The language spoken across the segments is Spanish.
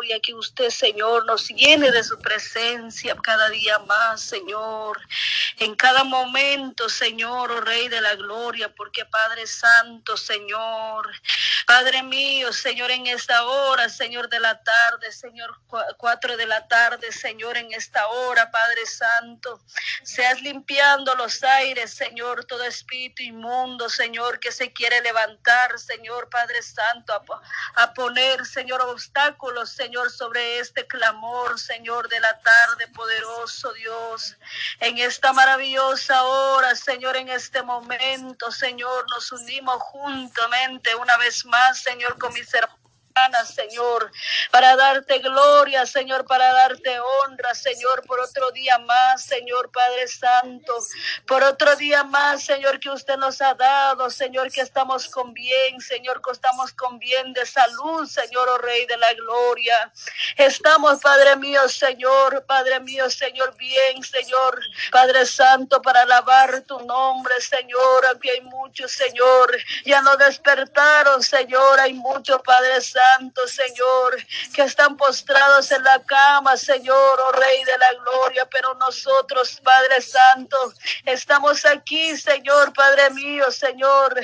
gloria, que usted, Señor, nos llene de su presencia cada día más, Señor. En cada momento, Señor, oh Rey de la gloria, porque Padre Santo, Señor, Padre mío, Señor, en esta hora, Señor de la tarde, Señor, cuatro de la tarde, Señor, en esta hora, Padre Santo, seas limpiando los aires, Señor, todo espíritu inmundo, Señor, que se quiere levantar, Señor, Padre Santo, a, a poner, Señor, obstáculos, Señor, sobre este clamor, Señor, de la tarde, poderoso Dios, en esta maravillosa hora, Señor, en este momento, Señor, nos unimos juntamente una vez más Señor, con mis hermanos Señor, para darte gloria, Señor, para darte honra, Señor, por otro día más, Señor Padre Santo, por otro día más, Señor, que usted nos ha dado, Señor, que estamos con bien, Señor, que estamos con bien de salud, Señor, oh Rey de la Gloria. Estamos, Padre mío, Señor, Padre mío, Señor, bien, Señor, Padre Santo, para alabar tu nombre, Señor, aunque hay muchos, Señor, ya no despertaron, Señor, hay muchos, Padre Santo Señor, que están postrados en la cama, Señor, oh Rey de la Gloria, pero nosotros, Padre Santo, estamos aquí, Señor, Padre mío, Señor,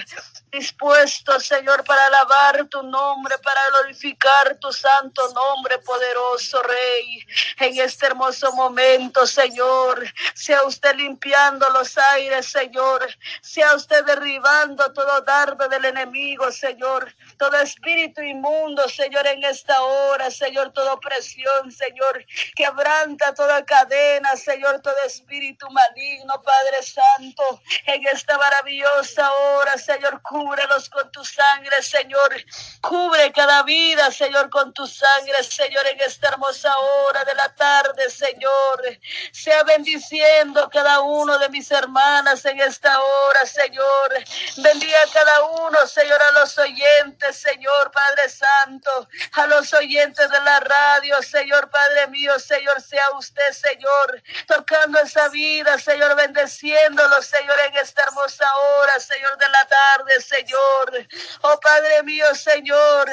dispuestos, Señor, para alabar tu nombre, para glorificar tu santo nombre, poderoso Rey. En este hermoso momento, Señor, sea usted limpiando los aires, Señor, sea usted derribando todo dardo del enemigo, Señor, todo espíritu inmundo, Señor, en esta hora, Señor, toda opresión, Señor, quebranta toda cadena, Señor, todo espíritu maligno, Padre Santo, en esta maravillosa hora, Señor, cúbrelos con tu sangre, Señor, cubre cada vida, Señor, con tu sangre, Señor, en esta hermosa hora de la tarde, Señor, sea bendiciendo cada uno de mis hermanas en esta hora, Señor, bendiga cada uno, Señor, a los oyentes, Señor Padre Santo, a los oyentes de la radio, Señor Padre mío, Señor, sea usted, Señor, tocando esa vida, Señor, bendeciéndolo, Señor, en esta hermosa hora, Señor, de la tarde, Señor. Oh Padre mío, Señor,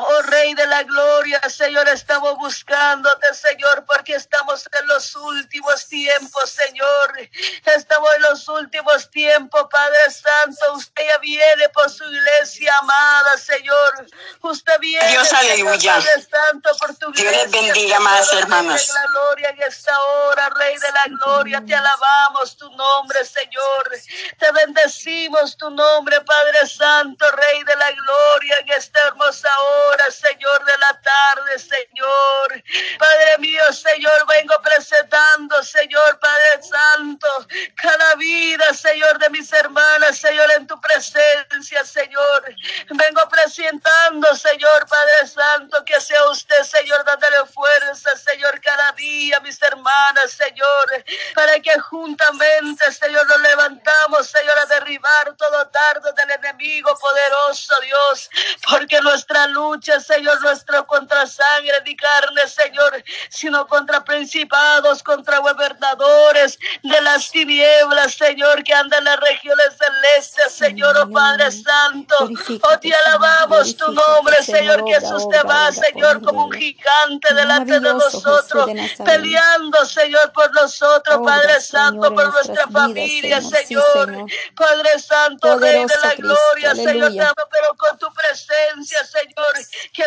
Oh Rey de la Gloria, Señor, estamos buscándote, Señor, porque estamos en los últimos tiempos, Señor. Estamos en los últimos tiempos, Padre Santo. Usted ya viene por su iglesia amada, Señor. Usted viene, Dios, aleluya. Padre Santo, por tu Dios les bendiga más, hermanos. la gloria en esta hora, Rey de la Gloria. Te alabamos tu nombre, Señor. Te bendecimos tu nombre, Padre Santo, Rey de la Gloria, en esta hermosa hora. Señor, de la tarde, Señor. Padre mío, Señor, vengo presentando, Señor, Padre Santo, cada vida, Señor, de mis hermanas, Señor, en tu presencia, Señor. Vengo presentando, Señor, Padre Santo, que sea usted, Señor, dándole fuerza, Señor, cada día, mis hermanas, Señor, para que juntamente, Señor, nos levantamos, Señor, a derribar todo dardo del enemigo poderoso, Dios, porque nuestra lucha Señor, nuestro contra sangre ni carne, Señor, sino contra principados, contra gobernadores de las tinieblas, Señor, que andan en las regiones celestes, Señor, oh Padre Santo. Oh, te alabamos tu nombre, Señor, que usted va, Señor, como un gigante delante de nosotros, peleando, Señor, por nosotros, Padre Santo, por nuestra familia, Señor. Padre Santo, Rey de la gloria, Señor, pero con tu presencia, Señor,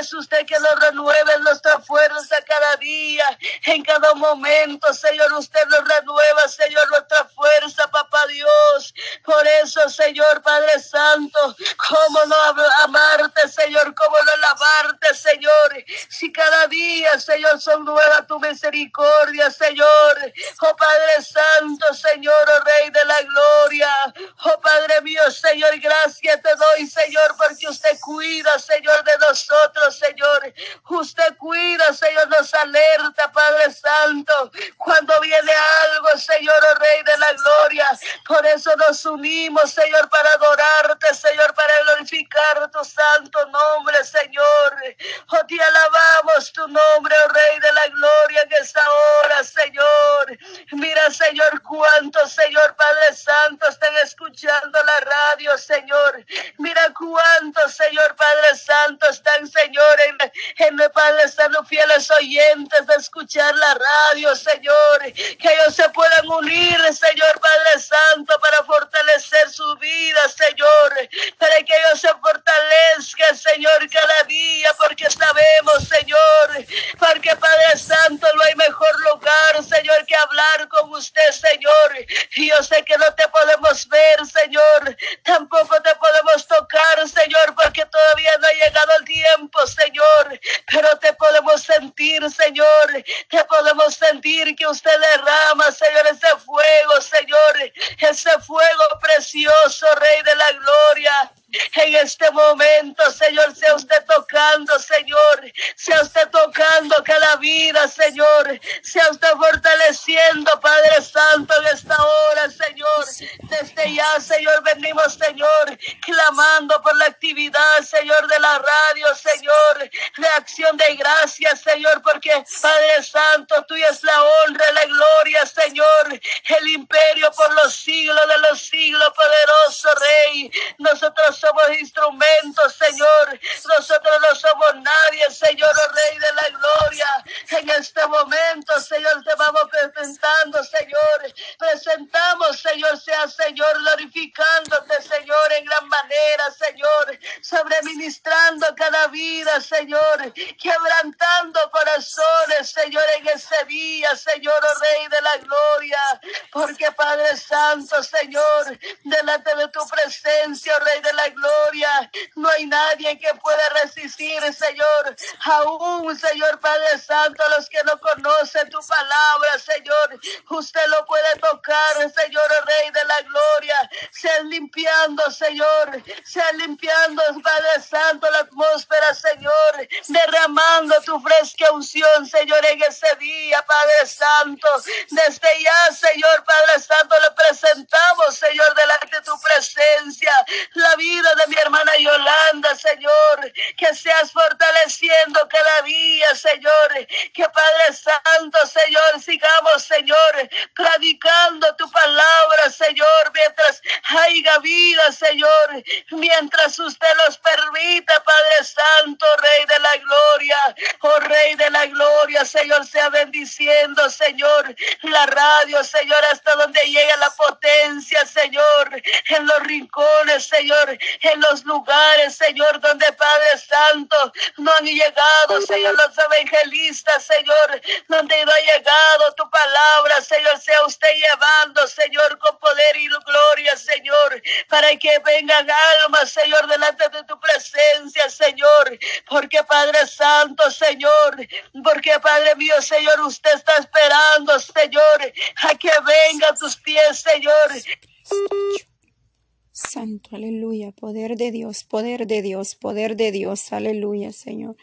es usted que nos renueve nuestra fuerza cada día, en cada momento, Señor, usted nos renueva, Señor, nuestra fuerza, papá Dios. Por eso, Señor, Padre Santo, cómo no amarte, Señor, cómo no alabarte, Señor, si cada día, Señor, son nuevas tu misericordia, Señor. Oh Padre Santo, Señor, oh Rey de la Gloria. Oh Padre mío, Señor, gracias te doy, Señor, porque usted cuida, Señor, de nosotros nosotros, Señor. Usted cuida, Señor, nos alerta, Padre Santo, cuando viene algo, Señor, oh Rey de la Gloria. Por eso nos unimos, Señor, para adorarte, Señor, para glorificar tu santo nombre, Señor. Oh, te alabamos tu nombre, oh Rey de la Gloria, en esta hora, Señor. Mira, Señor, cuántos, Señor, Padre Santo, están escuchando la radio, Señor. Mira cuántos, Señor, Padre Santo, están Señor, en, en Padre Santo fieles oyentes de escuchar la radio, Señor, que ellos se puedan unir, Señor Padre Santo, para fortalecer su vida, Señor, para que ellos se fortalezcan, Señor, cada día, porque sabemos, Señor, porque Padre Santo, no hay mejor lugar, Señor, que hablar con usted, Señor. Y yo sé que no te podemos ver, Señor, tampoco te podemos tocar, Señor, porque todavía no ha llegado el tiempo, Señor, pero te podemos sentir, Señor, te podemos sentir que usted derrama, Señor, ese fuego, Señor, ese fuego precioso, Rey de la Gloria. En este momento, Señor, sea usted tocando, Señor, sea usted tocando cada vida, Señor, sea usted Padre Santo, en esta hora, Señor. Desde ya, Señor, venimos, Señor, clamando por la actividad, Señor, de la radio, Señor, reacción de gracias, Señor, porque, Padre Santo, tuya es la honra, la gloria, Señor, el imperio por los siglos de los siglos, poderoso Rey. Nosotros somos instrumentos, Señor. Nosotros no somos nadie, Señor, oh Rey de la Gloria. En este momento, Señor, te vamos Señor. Presentamos, Señor, sea Señor, glorificándote, Señor, en gran manera, Señor. Sobreministrando cada vida, Señor. Quebrantando corazones, Señor, en ese día, Señor, oh Rey de la Gloria. Porque Padre Santo, Señor, delante de tu presencia, oh Rey de la gloria. No hay nadie que pueda resistir, Señor. Aún, Señor Padre Santo, los que no conocen tu palabra, Señor. Usted lo puede tocar, Señor Rey de la gloria. Sea limpiando, Señor. Sea limpiando, Padre Santo, la atmósfera, Señor. Derramando tu fresca unción, Señor, en ese día, Padre Santo. Desde ya, Señor Padre Santo, le presentamos, Señor, delante de tu presencia. La vida de mi hermana Yolanda, Señor, que seas fortaleciendo cada día, Señor, que Padre Santo, Señor, sigamos, Señor, predicando tu palabra, Señor, mientras haya vida, Señor, mientras usted los permita, Padre Santo, Rey de la Gloria, oh Rey de la Gloria, Señor, sea bendiciendo, Señor, la radio, Señor, hasta donde llega la potencia, Señor, en los rincones, Señor, en los lugares, Señor, donde Padre Santo no han llegado, Señor, los Señor, donde no ha llegado tu palabra, Señor, sea usted llevando, Señor, con poder y gloria, Señor, para que vengan almas, Señor, delante de tu presencia, Señor, porque Padre Santo, Señor, porque Padre mío, Señor, usted está esperando, Señor, a que venga tus pies, Señor. Santo, aleluya, poder de Dios, poder de Dios, poder de Dios, aleluya, Señor.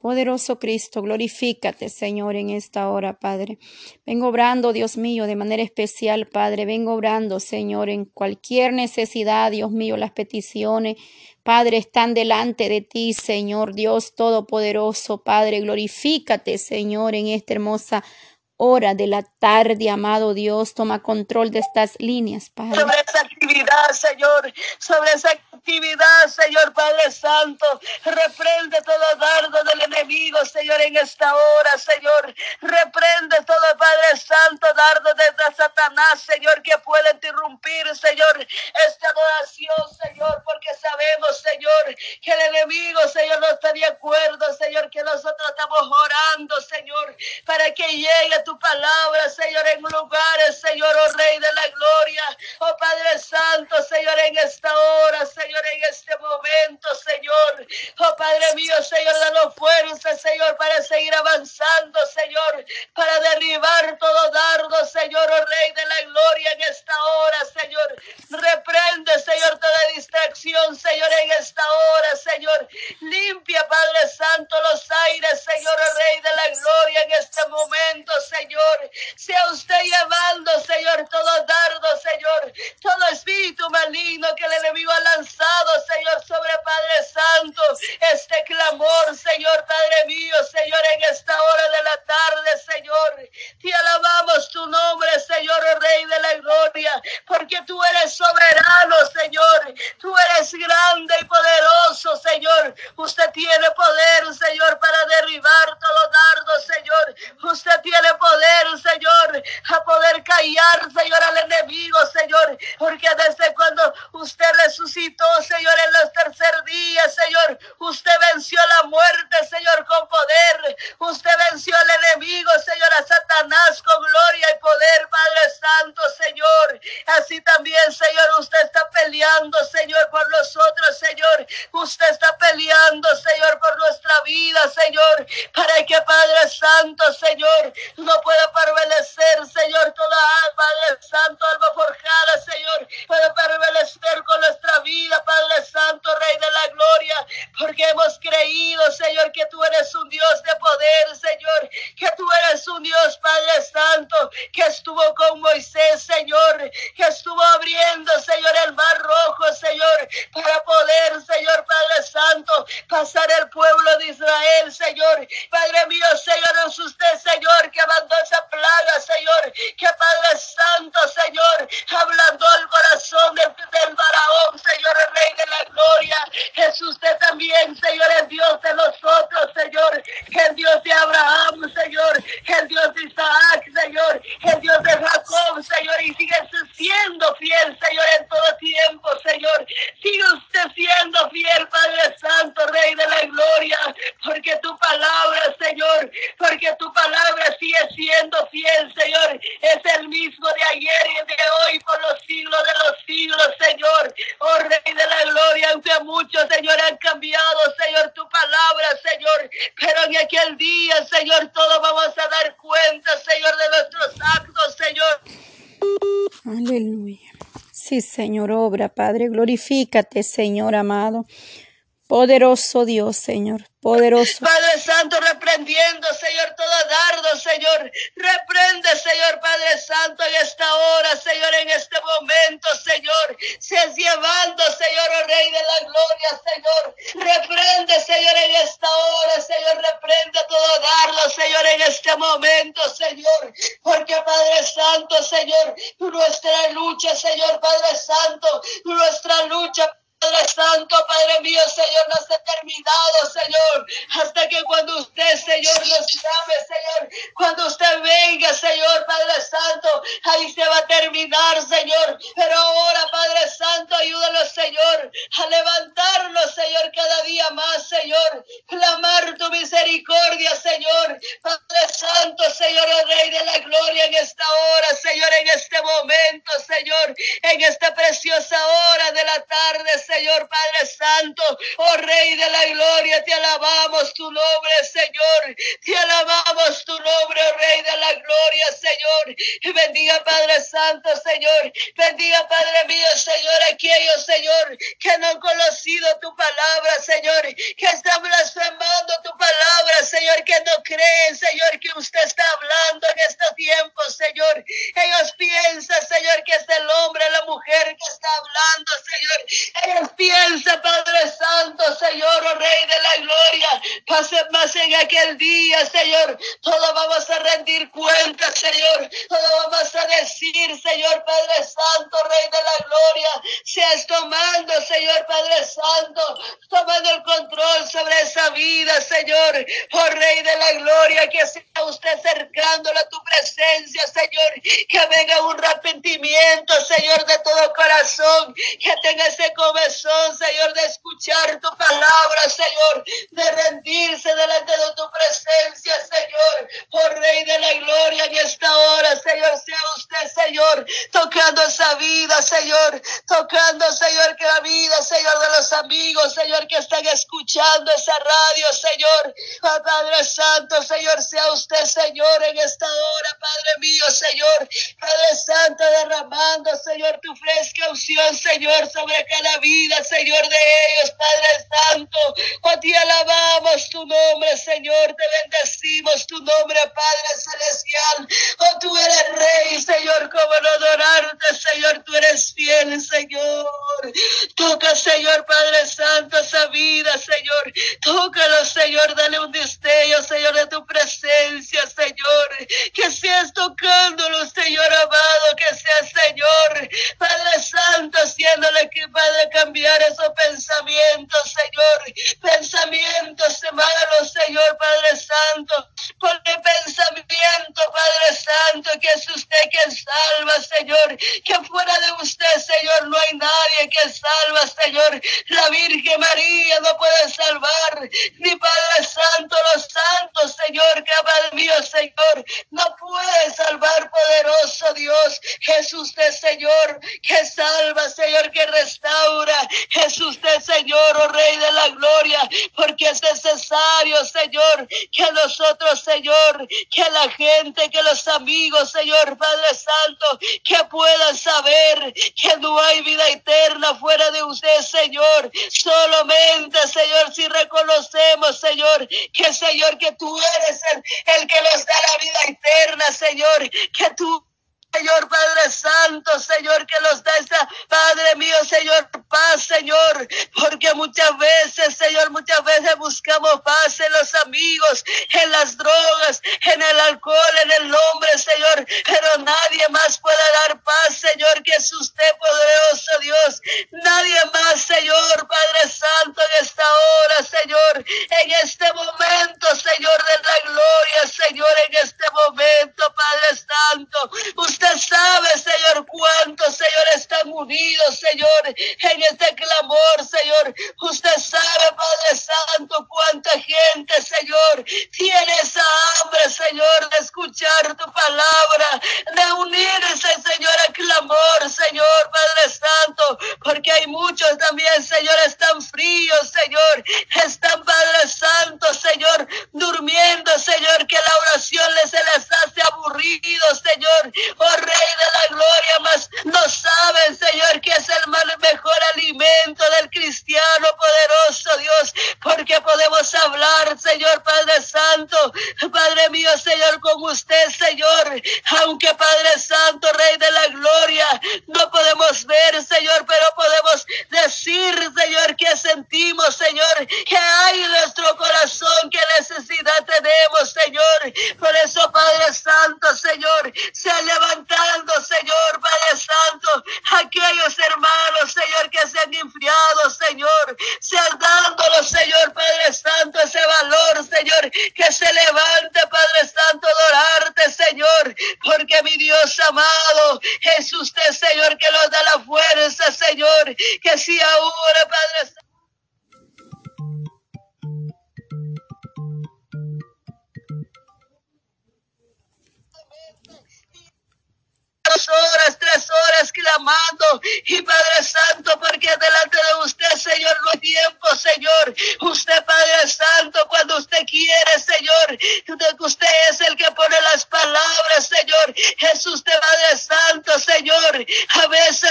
Poderoso Cristo, glorifícate, Señor, en esta hora, Padre. Vengo obrando, Dios mío, de manera especial, Padre. Vengo obrando, Señor, en cualquier necesidad, Dios mío, las peticiones, Padre, están delante de ti, Señor, Dios Todopoderoso, Padre. Glorifícate, Señor, en esta hermosa hora de la tarde, amado Dios, toma control de estas líneas, Padre. Sobre esa actividad, Señor, sobre esa actividad, Señor Padre Santo, reprende todo dardo del enemigo, Señor, en esta hora, Señor. Reprende todo, Padre Santo, dardo desde Satanás, Señor, que puede interrumpir, Señor, esta adoración, Señor, porque sabemos, Señor, que el enemigo, Señor, no está de acuerdo, Señor, que nosotros estamos orando, Señor, para que llegue tu palabra, Señor, en lugares, Señor, oh Rey de la Gloria, oh Padre Santo, Señor, en esta hora, Señor, en este momento, Señor, oh Padre mío, Señor, danos fuerza, Este clamor, Señor, Padre mío, Señor, en esta hora de la tarde, Señor. Te alabamos tu nombre, Señor, Rey de la gloria, porque tú eres soberano, Señor. Tú eres grande y poderoso, Señor. Usted tiene poder, Señor, para derribar todo Señor. Usted tiene poder, Señor, a poder callar, Señor, al enemigo, Señor. Porque desde cuando usted resucitó, Señor, en los tercer días, Señor, usted venció la muerte, Señor, con poder. Usted venció al enemigo, Señor, a Satanás con gloria y poder, Padre Santo, Señor. Así también, Señor, usted está peleando, Señor, por nosotros, Señor. Usted está peleando, Señor, por nuestra vida, Señor, para que Padre Santo, Señor, no pueda prevalecer, Señor, toda Padre Santo, alma forjada, Señor, pueda prevalecer con nuestra vida, Padre Santo, Rey de la Gloria, porque hemos creído, Señor, que tú eres un Dios de poder, Señor, que tú eres un Dios, Padre Santo, que estuvo con Moisés, Señor, estuvo abriendo, Señor, el mar rojo, Señor, para poder, Señor, Padre Santo, pasar el pueblo de Israel, Señor. Padre mío, Señor, es usted, Señor, que mandó esa plaga, Señor, que Padre Santo, Señor, hablando al corazón del, del faraón, Señor, el Rey de la Gloria. Es usted también, Señor, el Dios de nosotros, Señor, el Dios de Abraham, Señor, el Dios de Isaac, Señor, el Dios de Jacob, Señor, y sigue siendo fiel, Señor, en todo tiempo, Señor. Sigue usted siendo fiel, Padre Santo, Rey de la Gloria, porque tu palabra, Señor, porque tu palabra sigue siendo fiel, Señor. Es el mismo de ayer y de hoy por los siglos de los siglos, Señor. Oh Rey de la Gloria, aunque Señor, han cambiado, Señor, tu palabra, Señor. Pero en aquel día, Señor, todos vamos a dar cuenta, Señor, de nuestros actos, Señor. Aleluya. Sí, Señor, obra, Padre, glorifícate, Señor amado. Poderoso Dios, Señor, poderoso. Padre Santo, reprendiendo, Señor, todo dardo, Señor. Reprende, Señor, Padre Santo, en esta hora, Señor, en este momento, Señor. Seas llevando, Señor, oh Rey de la Gloria, Señor. Reprende, Señor, en esta hora, Señor. Reprende todo dardo, Señor, en este momento, Señor. Porque, Padre Santo, Señor, nuestra lucha, Señor, Padre Santo, nuestra lucha, Padre Santo, Padre mío, Señor, no se ha terminado, Señor, hasta que cuando usted, Señor, nos llame, Señor, cuando usted venga, Señor, Padre Santo, ahí se va a terminar, Señor. Pero ahora, Padre Santo, ayúdanos, Señor, a levantarnos, Señor, cada día más, Señor, clamar tu misericordia, Señor, Padre Santo, Señor, el Rey de la Gloria, en esta hora, Señor, en este momento, Señor, en esta preciosa hora de la tarde, Señor Padre Santo, oh Rey de la Gloria, te alabamos tu nombre, Señor, te alabamos tu nombre, oh Rey de la Gloria, Señor, bendiga Padre Santo, Señor, bendiga Padre mío, Señor, aquellos, Señor, que no han conocido tu palabra, Señor, que están blasfemando tu palabra, Señor, que no creen, Señor, que usted está hablando en este tiempo, Señor, ellos piensan, Señor, que es el hombre, la mujer que está hablando, Señor, piensan, Padre Santo, Señor, oh Rey de la Gloria, pase más en aquel día, Señor, todos vamos a rendir cuentas, Señor, todos vamos a decir, Señor, Padre Santo, Rey de la Gloria, seas tomando, Señor, Padre Santo, tomando el control sobre esa vida, Señor, oh Rey de la Gloria, que sea usted acercándole a tu presencia, Señor, que venga un arrepentimiento, Señor, de todo corazón, que tenga ese comezón, Señor, de escuchar tu palabra, Señor, de rendirse delante de tu presencia, Señor, oh Rey de la Gloria, en esta hora, Señor, sea usted, Señor, tocando esa vida, Señor, tocando, Señor, que la vida, Señor, de los amigos, Señor, que están escuchando esa radio, Señor, oh, Padre Santo, Señor, sea usted, Señor, en esta hora, Padre mío, Señor, Padre Santo, derramando, Señor, tu fresca unción, Señor, sobre cada vida, Señor, de ellos, Padre Santo, oh, te alabamos tu nombre, Señor, te bendecimos tu nombre, Padre Celestial, oh, tú eres Rey, Señor, como no adorarte, Señor, tú eres fiel, Señor, toca, Señor, Padre Santo, esa vida, Señor, tócalo, Señor, dale un destello, Señor, de tu presencia, Señor, que seas tocándolo, Señor amado, que seas, Señor, Padre Santo, que, Padre, cambiar esos pensamientos, Señor, pensamientos malos, Señor, Padre Santo, porque Santo, que es usted que salva, Señor, que fuera de usted, Señor, no hay nadie que salva, Señor. La Virgen María no puede salvar, ni Padre Santo, los santos, Señor, que Padre mío, Señor, no puede salvar, poderoso Dios. Jesús usted, Señor, que salva, Señor, que restaura. Jesús usted, Señor, oh Rey de la Gloria, porque es necesario, Señor, que nosotros, Señor, que la gente, que los amigos, Señor, Padre Santo, que puedan saber que no hay vida eterna fuera de usted, Señor. Solamente, Señor, si reconocemos, Señor, que, Señor, que tú eres el, el que nos da la vida eterna, Señor, que tú Señor Padre Santo, Señor, que nos da esa, Padre mío, Señor, paz, Señor, porque muchas veces, Señor, muchas veces buscamos paz en los amigos, en las drogas, en el alcohol, en el hombre, Señor, pero nadie más puede dar paz, Señor, que es usted poderoso Dios. Nadie más, Señor, Padre Santo,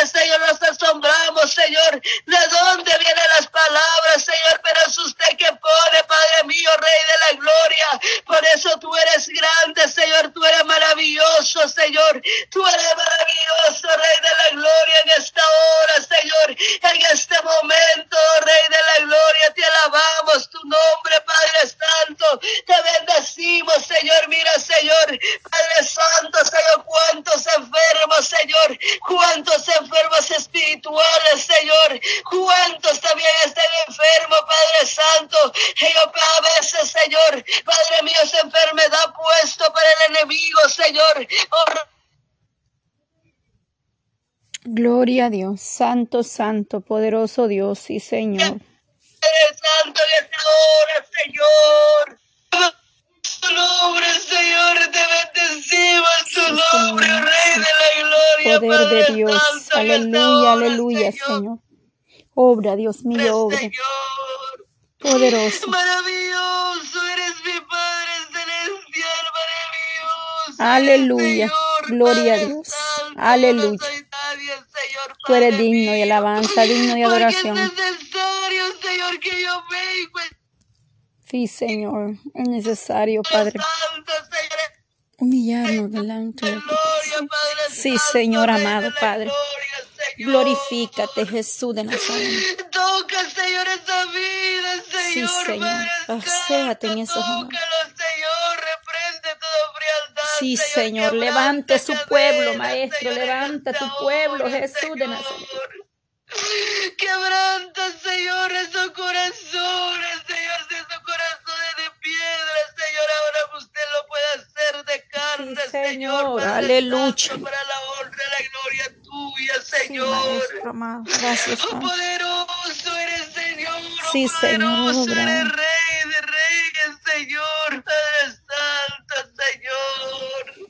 Señor, nos asombramos, Señor, de dónde vienen las palabras, Señor, pero es usted que pone, mío, Rey de la Gloria. Por eso tú eres grande, Señor, tú eres maravilloso, Señor. Tú eres maravilloso, Rey de la Gloria, en esta hora, Señor, en este momento, Rey de la Gloria, te alabamos tu nombre, Padre Santo, te bendecimos, Señor, mira, Señor, Padre Santo, Señor, cuántos enfermos, Señor, cuántos enfermos espirituales, Señor, cuántos también están enfermos, Padre Santo, a veces, Señor, Padre mío, esa enfermedad puesto para el enemigo, Señor, oh, Gloria a Dios, Santo, Santo, poderoso Dios, sí, Señor. Santo en esta hora, Señor. Tu nombre, Señor, te bendecimos, tu Sí, nombre, Señor, Rey sí. de la gloria, Poder Padre de Dios, Santo, aleluya, hora, aleluya, Señor. Señor. Obra, Dios mío, obra. Señor. Poderoso. Maravilloso eres mi Padre celestial, maravilloso. Aleluya. Señor, Gloria a Padre Dios. Santo, Aleluya. no soy nadie, Señor, Tú eres digno de alabanza, digno de adoración. es necesario, Señor, que yo venga. Sí, Señor, es necesario, Padre, humillarnos delante de. Padre Sí, Señor amado, Padre. Señor. Glorifícate, Jesús de Nazaret. Toca, Señor, esa vida, Sí, Señor, Señor. Padre Paséate en esos Señor, frialdad, Sí, Señor, Señor, levante su pueblo, Maestro, Señor, levanta esta tu pueblo, Jesús de Nazaret. Señor. Quebranta, Señor, esos corazones, Señor, esos corazones de piedra, Señor, ahora usted lo puede hacer de carne, Señor, Padre aleluya. Para Sí, Señor. Maestro amado. Gracias, Oh, poderoso eres, Señor. Oh, Sí, Señor, poderoso obra. eres, Rey de Reyes, Señor. Padre Santo, Señor.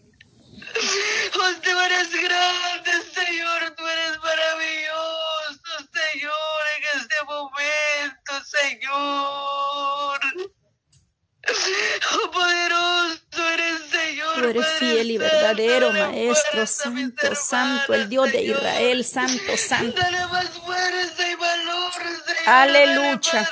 Oh, tú eres grande, Señor. Tú eres maravilloso, Señor, en este momento, Señor. Oh, poderoso eres, Señor. Tú eres Padre fiel y Santo, verdadero, dale Santo, Santo, el Dios de Israel. Santo, Santo. Dale más fuerza y valor, Señor. Aleluya.